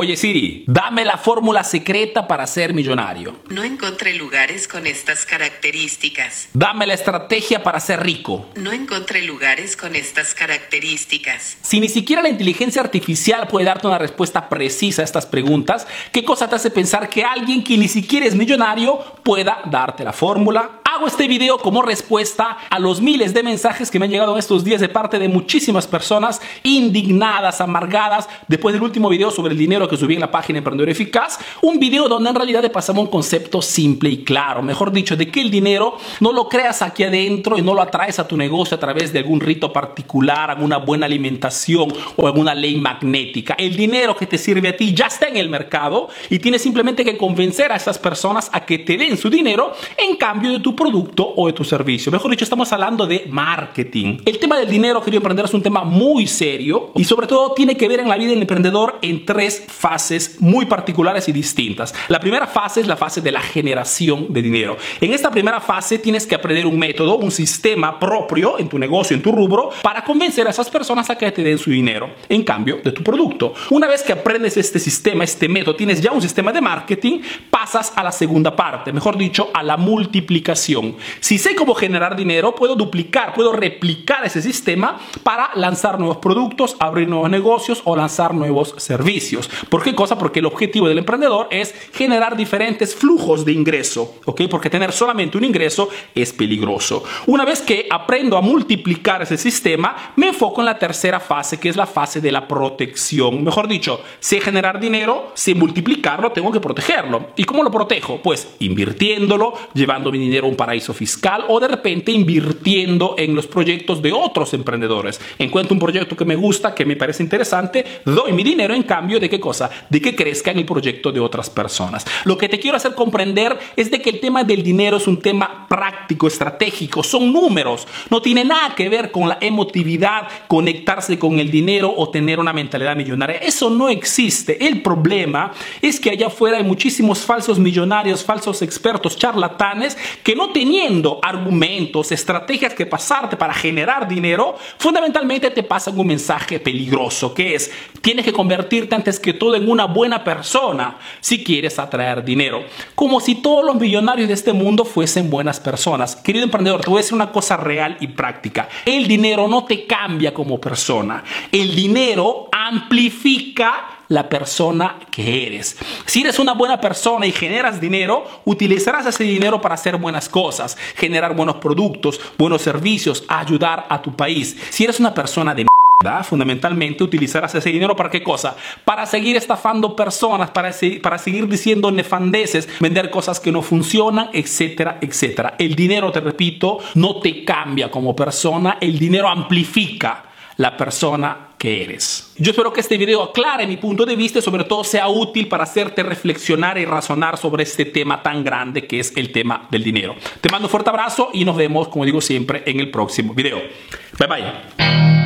Oye Siri, dame la fórmula secreta para ser millonario. No encontré lugares con estas características. Dame la estrategia para ser rico. No encontré lugares con estas características. Si ni siquiera la inteligencia artificial puede darte una respuesta precisa a estas preguntas, ¿qué cosa te hace pensar que alguien que ni siquiera es millonario pueda darte la fórmula? Hago este video como respuesta a los miles de mensajes que me han llegado en estos días de parte de muchísimas personas indignadas, amargadas, después del último video sobre el dinero que subí en la página Emprendedor Eficaz. Un video donde en realidad te pasamos un concepto simple y claro, mejor dicho, de que el dinero no lo creas aquí adentro y no lo atraes a tu negocio a través de algún rito particular, alguna buena alimentación o alguna ley magnética. El dinero que te sirve a ti ya está en el mercado y tienes simplemente que convencer a esas personas a que te den su dinero en cambio de tu producto o de tu servicio. Mejor dicho, estamos hablando de marketing. El tema del dinero, querido emprender, es un tema muy serio y sobre todo tiene que ver en la vida del emprendedor en tres fases muy particulares y distintas. La primera fase es la fase de la generación de dinero. En esta primera fase tienes que aprender un método, un sistema propio en tu negocio, en tu rubro, para convencer a esas personas a que te den su dinero en cambio de tu producto. Una vez que aprendes este sistema, este método, tienes ya un sistema de marketing, pasas a la segunda parte, mejor dicho, a la multiplicación si sé cómo generar dinero, puedo duplicar, puedo replicar ese sistema para lanzar nuevos productos, abrir nuevos negocios o lanzar nuevos servicios. ¿Por qué cosa? Porque el objetivo del emprendedor es generar diferentes flujos de ingreso, ¿ok? Porque tener solamente un ingreso es peligroso. Una vez que aprendo a multiplicar ese sistema, me enfoco en la tercera fase, que es la fase de la protección. Mejor dicho, sé generar dinero, sé multiplicarlo, tengo que protegerlo. ¿Y cómo lo protejo? Pues invirtiéndolo, llevando mi dinero a un paraíso fiscal o de repente invirtiendo en los proyectos de otros emprendedores. Encuentro un proyecto que me gusta, que me parece interesante, doy mi dinero en cambio de qué cosa? De que crezca en el proyecto de otras personas. Lo que te quiero hacer comprender es de que el tema del dinero es un tema práctico, estratégico, son números, no tiene nada que ver con la emotividad, conectarse con el dinero o tener una mentalidad millonaria. Eso no existe. El problema es que allá afuera hay muchísimos falsos millonarios, falsos expertos, charlatanes que no teniendo argumentos, estrategias que pasarte para generar dinero, fundamentalmente te pasan un mensaje peligroso, que es, tienes que convertirte antes que todo en una buena persona si quieres atraer dinero. Como si todos los millonarios de este mundo fuesen buenas personas. Querido emprendedor, te voy a decir una cosa real y práctica. El dinero no te cambia como persona. El dinero amplifica la persona que eres. Si eres una buena persona y generas dinero, utilizarás ese dinero para hacer buenas cosas, generar buenos productos, buenos servicios, ayudar a tu país. Si eres una persona de Fundamentalmente utilizarás ese dinero para qué cosa? Para seguir estafando personas, para, para seguir diciendo nefandeces, vender cosas que no funcionan, etcétera, etcétera. El dinero, te repito, no te cambia como persona, el dinero amplifica la persona que eres. Yo espero que este video aclare mi punto de vista y sobre todo sea útil para hacerte reflexionar y razonar sobre este tema tan grande que es el tema del dinero. Te mando un fuerte abrazo y nos vemos, como digo siempre, en el próximo video. Bye bye.